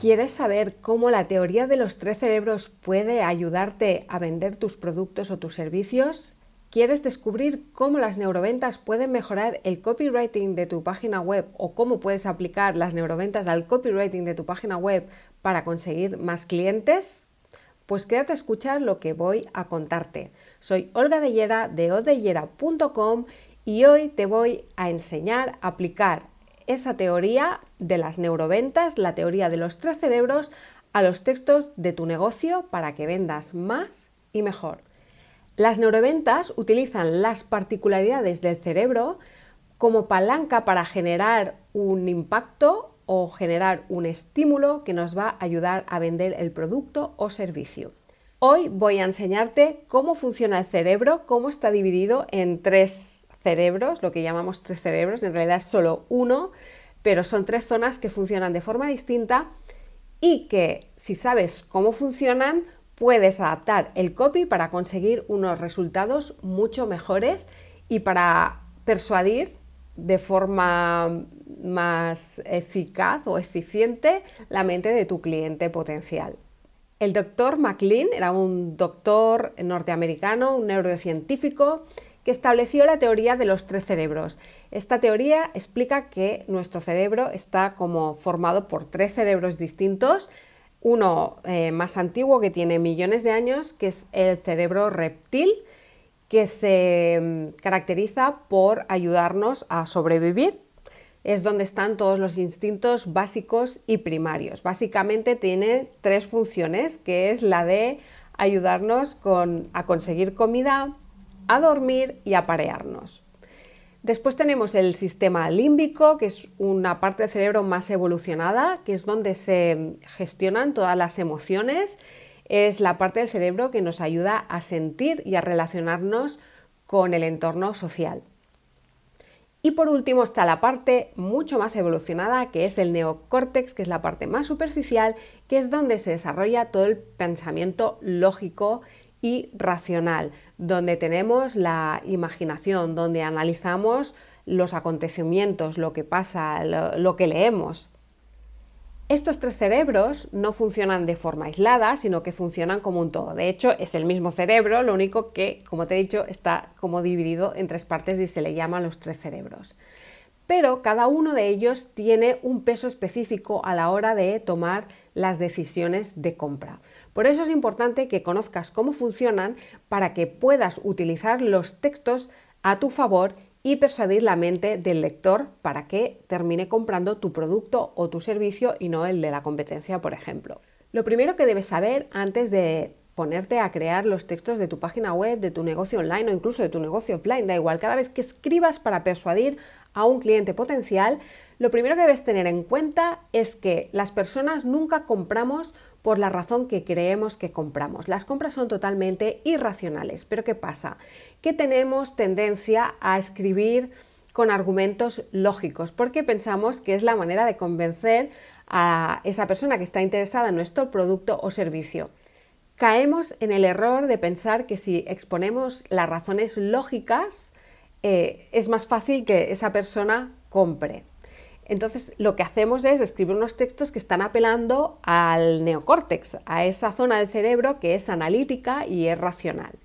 ¿Quieres saber cómo la teoría de los tres cerebros puede ayudarte a vender tus productos o tus servicios? ¿Quieres descubrir cómo las neuroventas pueden mejorar el copywriting de tu página web o cómo puedes aplicar las neuroventas al copywriting de tu página web para conseguir más clientes? Pues quédate a escuchar lo que voy a contarte. Soy Olga Deyera de odeyera.com y hoy te voy a enseñar a aplicar esa teoría de las neuroventas, la teoría de los tres cerebros, a los textos de tu negocio para que vendas más y mejor. Las neuroventas utilizan las particularidades del cerebro como palanca para generar un impacto o generar un estímulo que nos va a ayudar a vender el producto o servicio. Hoy voy a enseñarte cómo funciona el cerebro, cómo está dividido en tres cerebros, lo que llamamos tres cerebros, en realidad es solo uno, pero son tres zonas que funcionan de forma distinta y que si sabes cómo funcionan, puedes adaptar el copy para conseguir unos resultados mucho mejores y para persuadir de forma más eficaz o eficiente la mente de tu cliente potencial. El doctor McLean era un doctor norteamericano, un neurocientífico que estableció la teoría de los tres cerebros. Esta teoría explica que nuestro cerebro está como formado por tres cerebros distintos, uno eh, más antiguo que tiene millones de años, que es el cerebro reptil, que se mm, caracteriza por ayudarnos a sobrevivir. Es donde están todos los instintos básicos y primarios. Básicamente tiene tres funciones, que es la de ayudarnos a conseguir comida, a dormir y a parearnos. Después tenemos el sistema límbico, que es una parte del cerebro más evolucionada, que es donde se gestionan todas las emociones. Es la parte del cerebro que nos ayuda a sentir y a relacionarnos con el entorno social. Y por último está la parte mucho más evolucionada, que es el neocórtex, que es la parte más superficial, que es donde se desarrolla todo el pensamiento lógico y racional, donde tenemos la imaginación, donde analizamos los acontecimientos, lo que pasa, lo, que leemos. Estos tres cerebros no funcionan de forma aislada, sino que funcionan como un todo. De hecho, es el mismo cerebro, lo único que, como te he dicho, está como dividido en tres partes y se le llaman los tres cerebros. Pero cada uno de ellos tiene un peso específico a la hora de tomar las decisiones de compra. Por eso es importante que conozcas cómo funcionan para que puedas utilizar los textos a tu favor y persuadir la mente del lector para que termine comprando tu producto o tu servicio y no el de la competencia, por ejemplo. Lo primero que debes saber antes de ponerte a crear los textos de tu página web, de tu negocio online o incluso de tu negocio offline, da igual, cada vez que escribas para persuadir a un cliente potencial, lo primero que debes tener en cuenta es que las personas nunca compramos por la razón que creemos que compramos. Las compras son totalmente irracionales. Pero ¿qué pasa? Que tenemos tendencia a escribir con argumentos lógicos porque pensamos que es la manera de convencer a esa persona que está interesada en nuestro producto o servicio. Caemos en el error de pensar que si exponemos las razones lógicas eh, es más fácil que esa persona compre. Entonces, lo que hacemos es escribir unos textos que están apelando al neocórtex, a esa zona del cerebro que es analítica y es racional.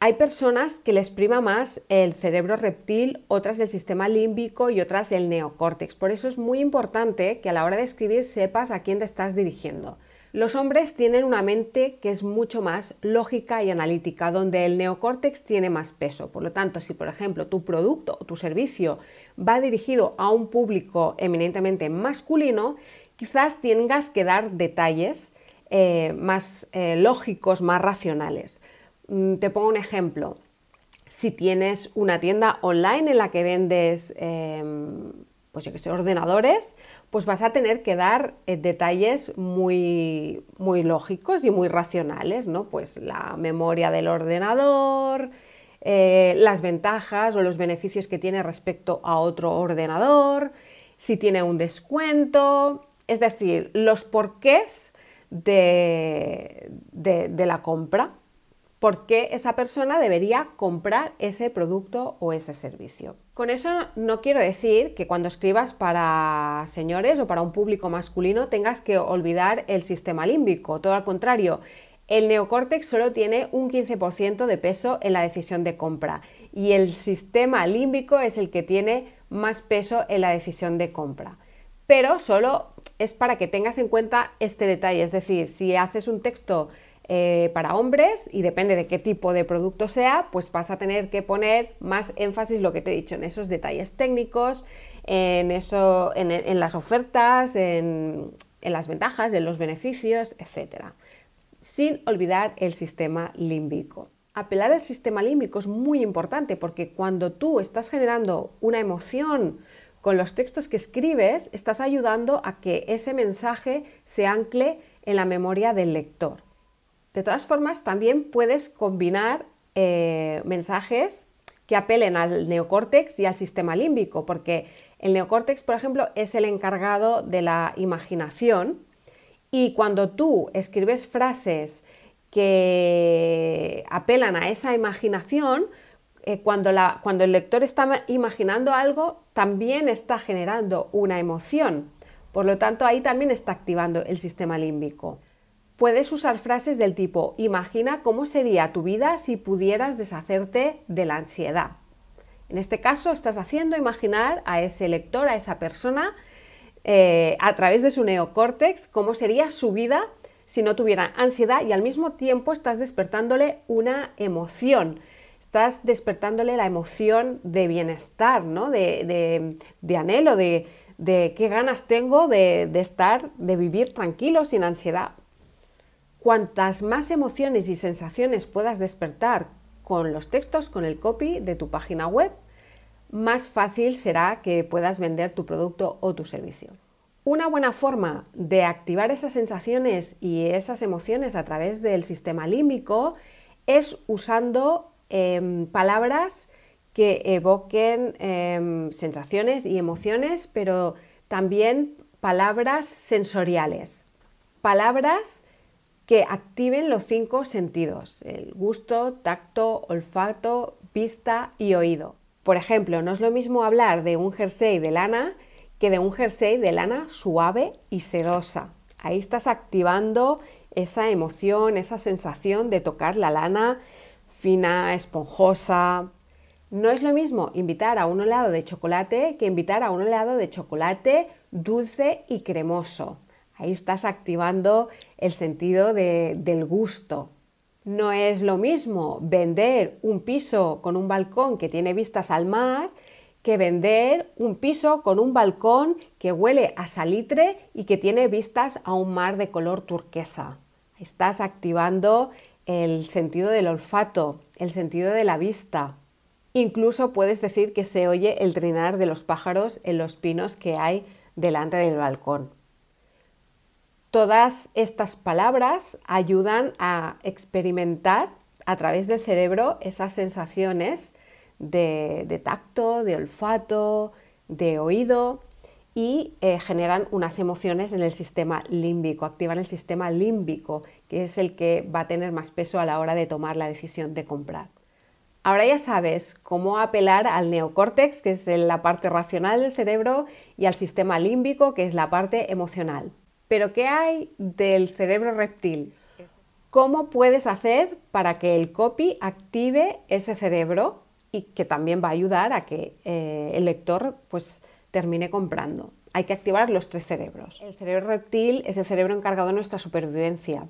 Hay personas que les prima más el cerebro reptil, otras el sistema límbico y otras el neocórtex. Por eso es muy importante que a la hora de escribir sepas a quién te estás dirigiendo. Los hombres tienen una mente que es mucho más lógica y analítica, donde el neocórtex tiene más peso. Por lo tanto, si por ejemplo tu producto o tu servicio va dirigido a un público eminentemente masculino, quizás tengas que dar detalles eh, más eh, lógicos, más racionales. Mm, te pongo un ejemplo. Si tienes una tienda online en la que vendes em, pues que ordenadores, pues vas a tener que dar eh, detalles muy, muy lógicos y muy racionales, ¿no? Pues la memoria del ordenador, eh, las ventajas o los beneficios que tiene respecto a otro ordenador, si tiene un descuento, es decir, los porqués de, de la compra por qué esa persona debería comprar ese producto o ese servicio. Con eso no quiero decir que cuando escribas para señores o para un público masculino tengas que olvidar el sistema límbico, todo al contrario. El neocórtex solo tiene un 15% de peso en la decisión de compra y el sistema límbico es el que tiene más peso en la decisión de compra. Pero solo es para que tengas en cuenta este detalle, es decir, si haces un texto eh, para hombres y depende de qué tipo de producto sea, pues vas a tener que poner más énfasis, lo que te he dicho, en esos detalles técnicos, en, eso, en, las ofertas, en, en las ventajas, en los beneficios, etc. Sin olvidar el sistema límbico. Apelar al sistema límbico es muy importante porque cuando tú estás generando una emoción con los textos que escribes, estás ayudando a que ese mensaje se ancle en la memoria del lector. De todas formas, también puedes combinar eh, mensajes que apelen al neocórtex y al sistema límbico, porque el neocórtex, por ejemplo, es el encargado de la imaginación y cuando tú escribes frases que apelan a esa imaginación, eh, cuando, cuando el lector está imaginando algo, también está generando una emoción. Por lo tanto, ahí también está activando el sistema límbico. Puedes usar frases del tipo, imagina cómo sería tu vida si pudieras deshacerte de la ansiedad. En este caso, estás haciendo imaginar a ese lector, a esa persona, eh, a través de su neocórtex, cómo sería su vida si no tuviera ansiedad y al mismo tiempo estás despertándole una emoción. Estás despertándole la emoción de bienestar, ¿no? de, anhelo, de, qué ganas tengo de, de estar, de vivir tranquilo, sin ansiedad. Cuantas más emociones y sensaciones puedas despertar con los textos, con el copy de tu página web, más fácil será que puedas vender tu producto o tu servicio. Una buena forma de activar esas sensaciones y esas emociones a través del sistema límbico es usando em, palabras que evoquen em, sensaciones y emociones, pero también palabras sensoriales. Palabras que activen los cinco sentidos, el gusto, tacto, olfato, vista y oído. Por ejemplo, no es lo mismo hablar de un jersey de lana que de un jersey de lana suave y sedosa. Ahí estás activando esa emoción, esa sensación de tocar la lana fina, esponjosa. No es lo mismo invitar a un helado de chocolate que invitar a un helado de chocolate dulce y cremoso. Ahí estás activando el sentido del gusto. No es lo mismo vender un piso con un balcón que tiene vistas al mar que vender un piso con un balcón que huele a salitre y que tiene vistas a un mar de color turquesa. Estás activando el sentido del olfato, el sentido de la vista. Incluso puedes decir que se oye el trinar de los pájaros en los pinos que hay delante del balcón. Todas estas palabras ayudan a experimentar a través del cerebro esas sensaciones de, tacto, de olfato, de oído y eh, generan unas emociones en el sistema límbico, activan el sistema límbico, que es el que va a tener más peso a la hora de tomar la decisión de comprar. Ahora ya sabes cómo apelar al neocórtex, que es la parte racional del cerebro, y al sistema límbico, que es la parte emocional. Pero ¿qué hay del cerebro reptil? ¿Cómo puedes hacer para que el copy active ese cerebro y que también va a ayudar a que eh, el lector pues, termine comprando? Hay que activar los tres cerebros. El cerebro reptil es el cerebro encargado de nuestra supervivencia.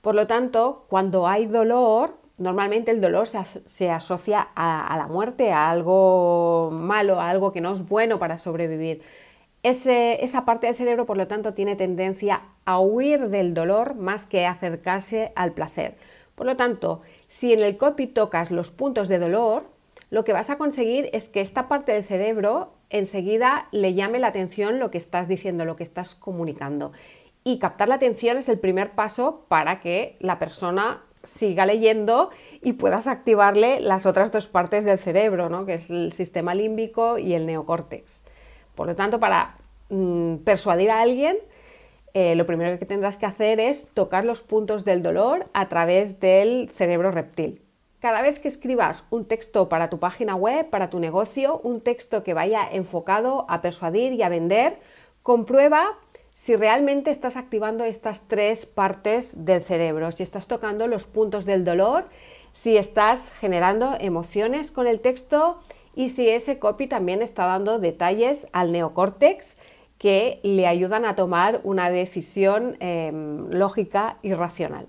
Por lo tanto, cuando hay dolor, normalmente el dolor se, asocia a la muerte, a algo malo, a algo que no es bueno para sobrevivir esa parte del cerebro, por lo tanto, tiene tendencia a huir del dolor más que acercarse al placer. Por lo tanto, si en el copy tocas los puntos de dolor, lo que vas a conseguir es que esta parte del cerebro enseguida le llame la atención lo que estás diciendo, lo que estás comunicando. Y captar la atención es el primer paso para que la persona siga leyendo y puedas activarle las otras dos partes del cerebro, ¿no? que es el sistema límbico y el neocórtex. Por lo tanto, para mm, persuadir a alguien, eh, lo primero que tendrás que hacer es tocar los puntos del dolor a través del cerebro reptil. Cada vez que escribas un texto para tu página web, para tu negocio, un texto que vaya enfocado a persuadir y a vender, comprueba si realmente estás activando estas tres partes del cerebro, si estás tocando los puntos del dolor, si estás generando emociones con el texto y si ese copy también está dando detalles al neocórtex que le ayudan a tomar una decisión em, lógica y racional.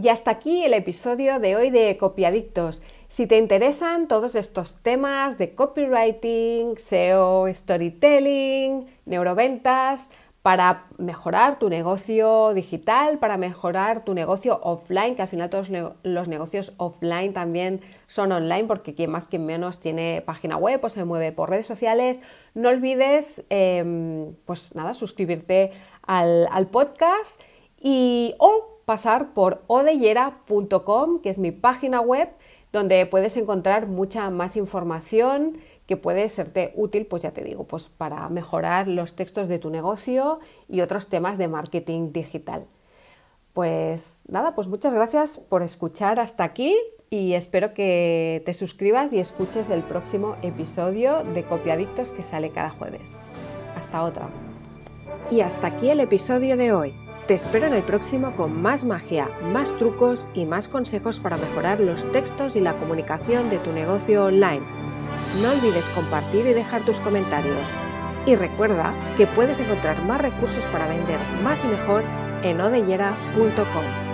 Y hasta aquí el episodio de hoy de Copiadictos. Si te interesan todos estos temas de copywriting, SEO, storytelling, neuroventas, para mejorar tu negocio digital, para mejorar tu negocio offline, que al final todos los negocios offline también son online, porque quien más, quien menos tiene página web o se mueve por redes sociales. No olvides, em, pues nada, suscribirte al, al podcast y o pasar por odeyera.com, que es mi página web, donde puedes encontrar mucha más información que puede serte útil, pues ya te digo, pues para mejorar los textos de tu negocio y otros temas de marketing digital. Pues nada, pues muchas gracias por escuchar hasta aquí y espero que te suscribas y escuches el próximo episodio de Copiadictos que sale cada jueves. Hasta otra. Y hasta aquí el episodio de hoy. Te espero en el próximo con más magia, más trucos y más consejos para mejorar los textos y la comunicación de tu negocio online. No olvides compartir y dejar tus comentarios. Y recuerda que puedes encontrar más recursos para vender más y mejor en odellera.com.